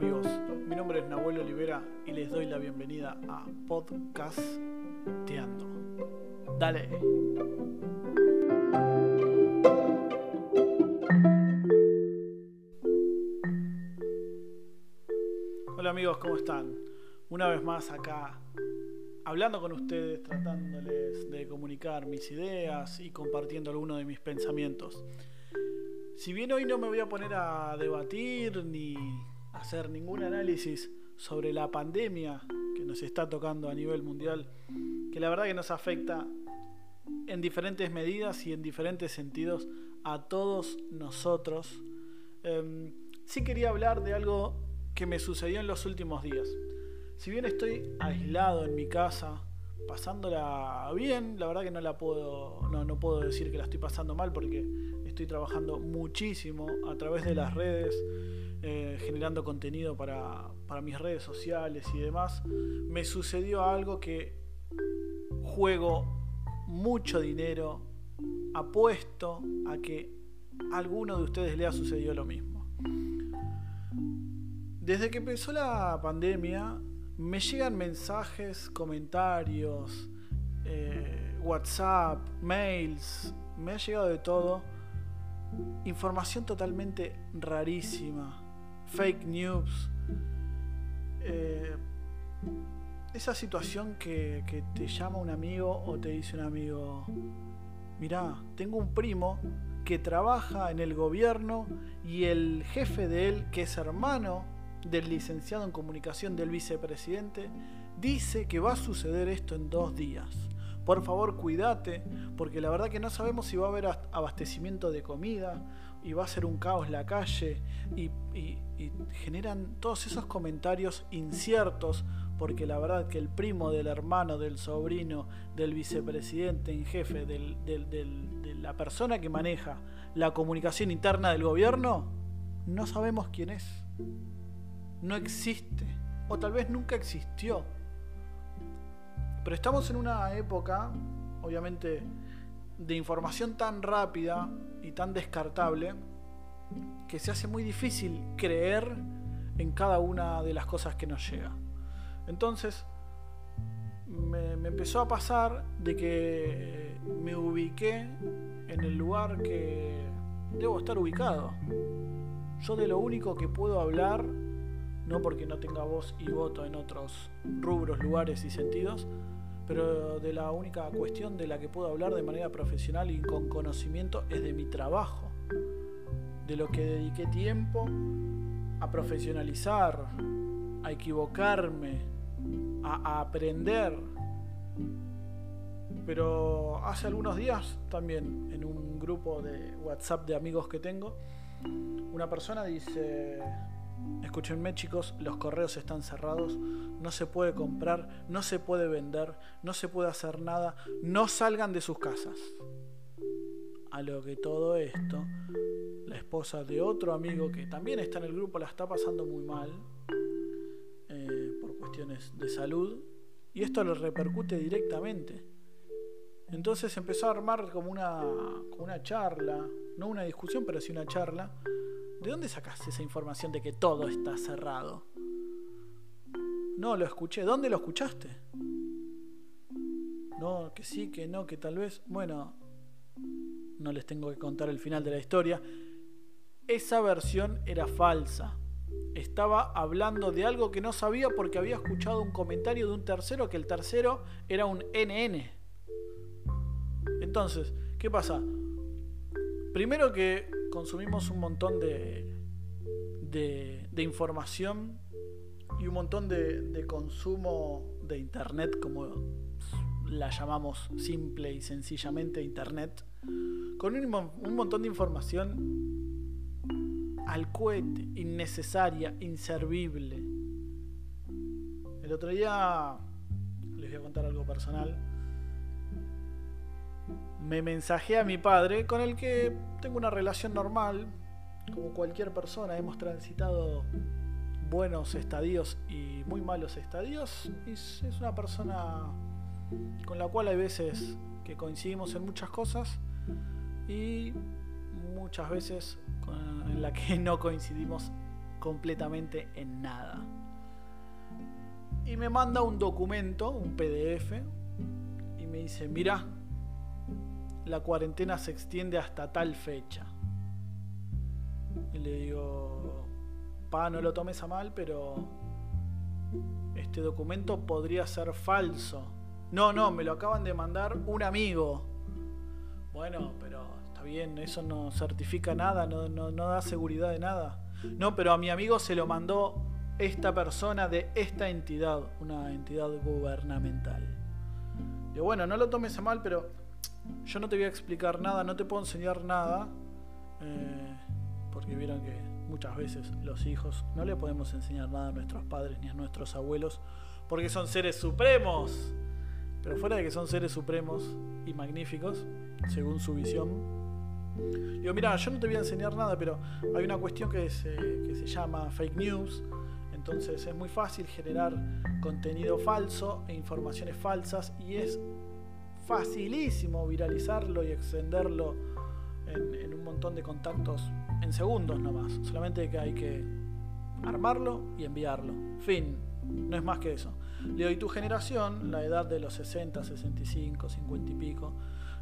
amigos, mi nombre es Nahuel Olivera y les doy la bienvenida a Podcast Teando. Dale. Hola amigos, ¿cómo están? Una vez más acá hablando con ustedes, tratándoles de comunicar mis ideas y compartiendo algunos de mis pensamientos. Si bien hoy no me voy a poner a debatir ni hacer ningún análisis sobre la pandemia que nos está tocando a nivel mundial, que la verdad que nos afecta en diferentes medidas y en diferentes sentidos a todos nosotros, em, sí quería hablar de algo que me sucedió en los últimos días. Si bien estoy aislado en mi casa, pasándola bien, la verdad que no la puedo, no, no puedo decir que la estoy pasando mal porque estoy trabajando muchísimo a través de las redes, eh, generando contenido para, para mis redes sociales y demás. Me sucedió algo que juego mucho dinero, apuesto a que a alguno de ustedes le ha sucedido lo mismo. Desde que empezó la pandemia, me llegan mensajes, comentarios, eh, WhatsApp, mails, me ha llegado de todo. Información totalmente rarísima, fake news. Eh, esa situación que, te llama un amigo o te dice un amigo, mirá, tengo un primo que trabaja en el gobierno y el jefe de él, que es hermano del licenciado en comunicación del vicepresidente dice que va a suceder esto en dos días. Por favor, cuídate, porque la verdad que no sabemos si va a haber abastecimiento de comida y va a ser un caos la calle y, generan todos esos comentarios inciertos, porque la verdad que el primo del hermano, del sobrino, del vicepresidente en jefe, de la persona que maneja la comunicación interna del gobierno, no sabemos quién es no existe, o tal vez nunca existió. Pero estamos en una época, obviamente, de información tan rápida y tan descartable, que se hace muy difícil creer en cada una de las cosas que nos llega. Entonces, me, empezó a pasar de que me ubiqué en el lugar que debo estar ubicado. Yo de lo único que puedo hablar no porque no tenga voz y voto en otros rubros, lugares y sentidos, pero de la única cuestión de la que puedo hablar de manera profesional y con conocimiento es de mi trabajo, de lo que dediqué tiempo a profesionalizar, a equivocarme, a, aprender. Pero hace algunos días también en un grupo de WhatsApp de amigos que tengo, una persona dice, Escúchenme chicos, los correos están cerrados, no se puede comprar, no se puede vender, no se puede hacer nada, no salgan de sus casas. A lo que todo esto, esposa de otro amigo que también está en el grupo la está pasando muy mal eh, por cuestiones de salud y esto le repercute directamente. Entonces empezó a armar como una, como una charla, no una discusión, pero sí una charla ¿De dónde sacaste esa información de que todo está cerrado? No, lo escuché. ¿Dónde lo escuchaste? No, que sí, que no, que tal vez. Bueno, no les tengo que contar el final de la historia. Esa versión era falsa. Estaba hablando de algo que no sabía porque había escuchado un comentario de un tercero que el tercero era un NN. Entonces, ¿qué pasa? Primero que consumimos un montón de, de, información y un montón de, consumo de Internet, como la llamamos simple y sencillamente Internet, con un, un montón de información al cohete, innecesaria, inservible. El otro día les voy a contar algo personal. Me mensajé a mi padre, con el que tengo una relación normal, como cualquier persona, hemos transitado buenos estadios y muy malos estadios, y es una persona con la cual hay veces que coincidimos en muchas cosas. Y muchas veces en la que no coincidimos completamente en nada. Y me manda un documento, un PDF, y me dice, mira, la cuarentena se extiende hasta tal fecha. Y le digo, pa, no lo tomes a mal, pero este documento podría ser falso. No, no, me lo acaban de mandar un amigo. Bueno, pero bien, eso no certifica nada, no, no, no da seguridad de nada. No, pero a mi amigo se lo mandó esta persona de esta entidad, una entidad gubernamental. Digo, bueno, no lo tomes a mal, pero yo no te voy a explicar nada, no te puedo enseñar nada, eh, porque vieron que muchas veces los hijos no le podemos enseñar nada a nuestros padres ni a nuestros abuelos, porque son seres supremos. Pero fuera de que son seres supremos y magníficos, según su visión, digo, mira, yo no te voy a enseñar nada, pero hay una cuestión que se, que se llama fake news, entonces es muy fácil generar contenido falso e informaciones falsas y es facilísimo viralizarlo y extenderlo en, un montón de contactos en segundos nomás. Solamente que hay que armarlo y enviarlo. Fin. No es más que eso. Le doy tu generación, la edad de los 60, 65, 50 y pico.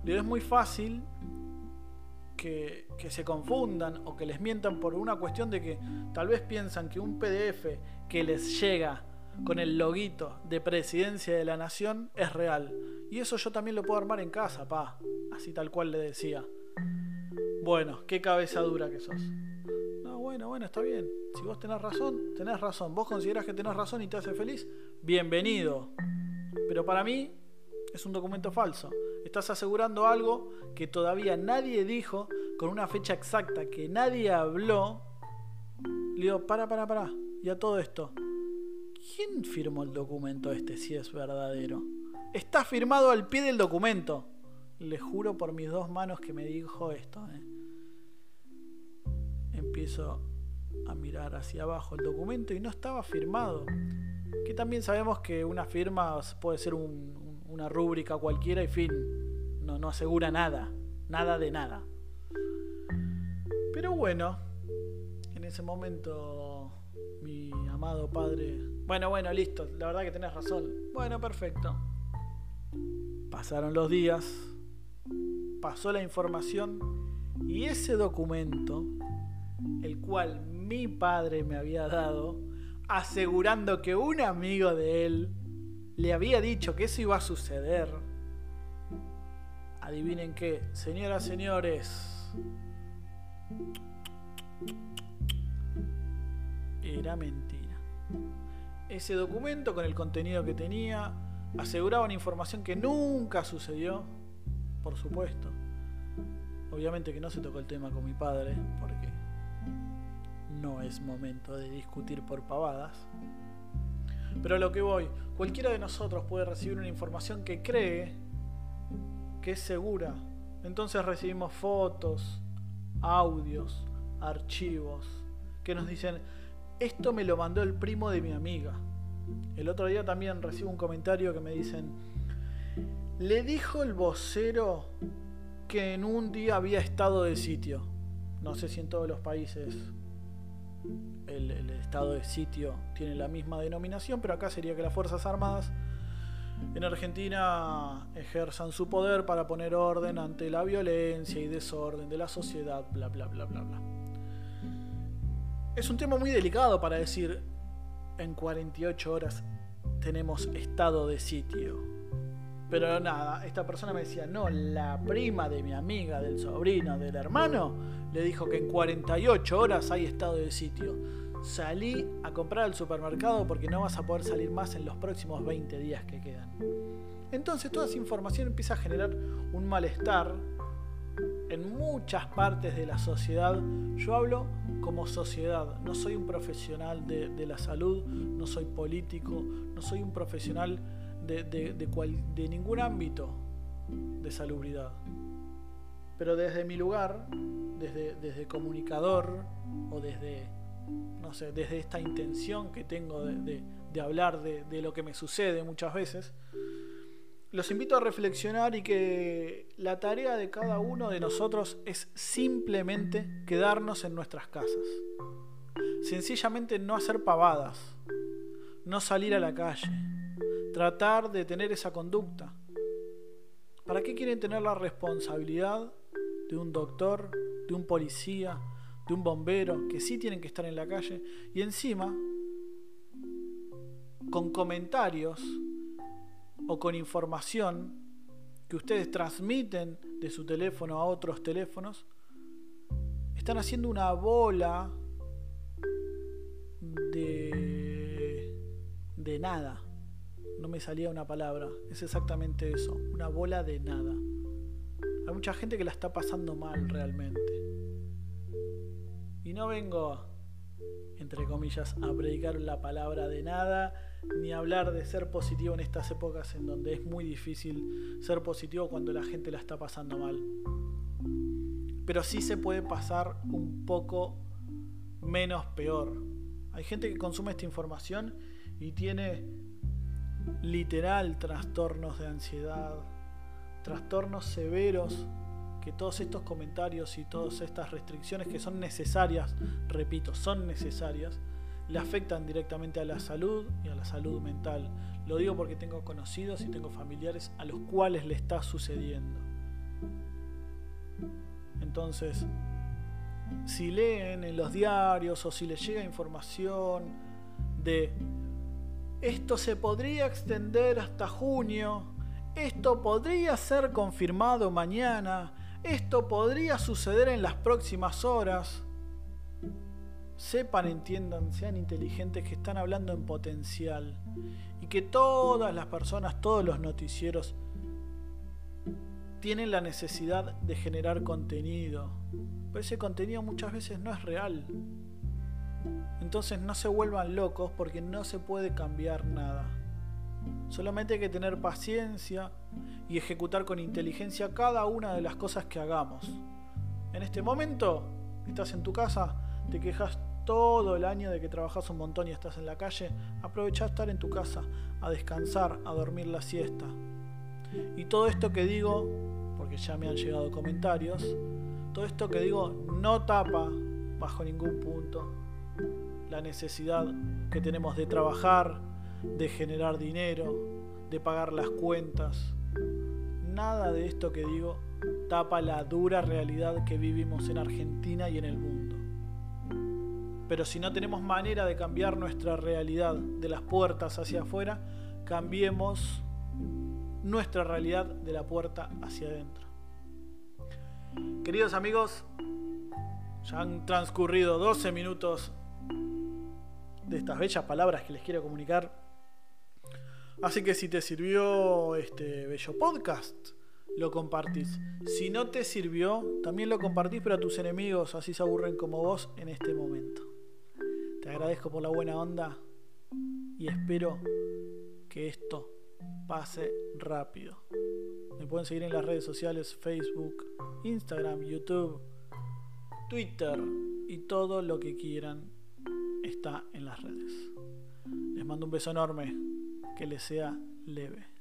Le doy es muy fácil que, se confundan o que les mientan por una cuestión de que tal vez piensan que un PDF que les llega con el loguito de presidencia de la nación es real. Y eso yo también lo puedo armar en casa, pa. Así tal cual le decía. Bueno, qué cabeza dura que sos. No, bueno, bueno, está bien. Si vos tenés razón, tenés razón. Vos considerás que tenés razón y te hace feliz, bienvenido. Pero para mí es un documento falso. Estás asegurando algo que todavía nadie dijo con una fecha exacta, que nadie habló. Le digo, para, para, para. Y a todo esto, ¿quién firmó el documento este si es verdadero? Está firmado al pie del documento. Le juro por mis dos manos que me dijo esto. ¿eh? Empiezo a mirar hacia abajo el documento y no estaba firmado. Que también sabemos que una firma puede ser una rúbrica cualquiera y fin. No, no asegura nada. Nada de nada. Pero bueno, en ese momento mi amado padre... Bueno, bueno, listo. La verdad que tenés razón. Bueno, perfecto. Pasaron los días, pasó la información y ese documento, el cual mi padre me había dado, asegurando que un amigo de él le había dicho que eso iba a suceder. Adivinen qué, señoras, señores. Era mentira. Ese documento con el contenido que tenía aseguraban información que nunca sucedió, por supuesto. Obviamente que no se tocó el tema con mi padre, porque no es momento de discutir por pavadas. Pero a lo que voy, cualquiera de nosotros puede recibir una información que cree que es segura. Entonces recibimos fotos, audios, archivos que nos dicen, esto me lo mandó el primo de mi amiga. El otro día también recibo un comentario que me dicen, le dijo el vocero que en un día había estado de sitio. No sé si en todos los países el, estado de sitio tiene la misma denominación, pero acá sería que las Fuerzas Armadas en Argentina ejerzan su poder para poner orden ante la violencia y desorden de la sociedad, bla, bla, bla, bla, bla. Es un tema muy delicado para decir en 48 horas tenemos estado de sitio. Pero nada, esta persona me decía, no, la prima de mi amiga, del sobrino, del hermano, le dijo que en 48 horas hay estado de sitio. Salí a comprar al supermercado porque no vas a poder salir más en los próximos 20 días que quedan. Entonces toda esa información empieza a generar un malestar en muchas partes de la sociedad. Yo hablo como sociedad. No soy un profesional de, la salud, no soy político, no soy un profesional de, de ningún ámbito de salubridad. Pero desde mi lugar, desde, desde comunicador o desde, no sé, desde esta intención que tengo de, hablar de, lo que me sucede muchas veces, los invito a reflexionar y que la tarea de cada uno de nosotros es simplemente quedarnos en nuestras casas. sencillamente no hacer pavadas, no salir a la calle, tratar de tener esa conducta. ¿Para qué quieren tener la responsabilidad de un doctor, de un policía, de un bombero, que sí tienen que estar en la calle? Y encima, con comentarios o con información que ustedes transmiten de su teléfono a otros teléfonos, están haciendo una bola de, de nada. No me salía una palabra. Es exactamente eso. Una bola de nada. Hay mucha gente que la está pasando mal realmente. Y no vengo, entre comillas, a predicar la palabra de nada, ni a hablar de ser positivo en estas épocas en donde es muy difícil ser positivo cuando la gente la está pasando mal. Pero sí se puede pasar un poco menos peor. Hay gente que consume esta información y tiene literal trastornos de ansiedad, trastornos severos que todos estos comentarios y todas estas restricciones que son necesarias, repito, son necesarias, le afectan directamente a la salud y a la salud mental. Lo digo porque tengo conocidos y tengo familiares a los cuales le está sucediendo. Entonces, si leen en los diarios o si les llega información de esto se podría extender hasta junio, esto podría ser confirmado mañana, esto podría suceder en las próximas horas. Sepan, entiendan, sean inteligentes que están hablando en potencial y que todas las personas, todos los noticieros tienen la necesidad de generar contenido. Pero ese contenido muchas veces no es real. Entonces no se vuelvan locos porque no se puede cambiar nada. Solamente hay que tener paciencia y ejecutar con inteligencia cada una de las cosas que hagamos. En este momento, estás en tu casa, te quejas todo el año de que trabajas un montón y estás en la calle, aprovecha estar en tu casa, a descansar, a dormir la siesta. Y todo esto que digo, porque ya me han llegado comentarios, todo esto que digo no tapa bajo ningún punto la necesidad que tenemos de trabajar, de generar dinero, de pagar las cuentas. Nada de esto que digo tapa la dura realidad que vivimos en Argentina y en el mundo. Pero si no tenemos manera de cambiar nuestra realidad de las puertas hacia afuera, cambiemos nuestra realidad de la puerta hacia adentro. Queridos amigos, ya han transcurrido 12 minutos de estas bellas palabras que les quiero comunicar. Así que si te sirvió este bello podcast, lo compartís. Si no te sirvió, también lo compartís, pero a tus enemigos así se aburren como vos en este momento. Te agradezco por la buena onda y espero que esto pase rápido. Me pueden seguir en las redes sociales Facebook, Instagram, YouTube, Twitter y todo lo que quieran en las redes. Les mando un beso enorme, que les sea leve.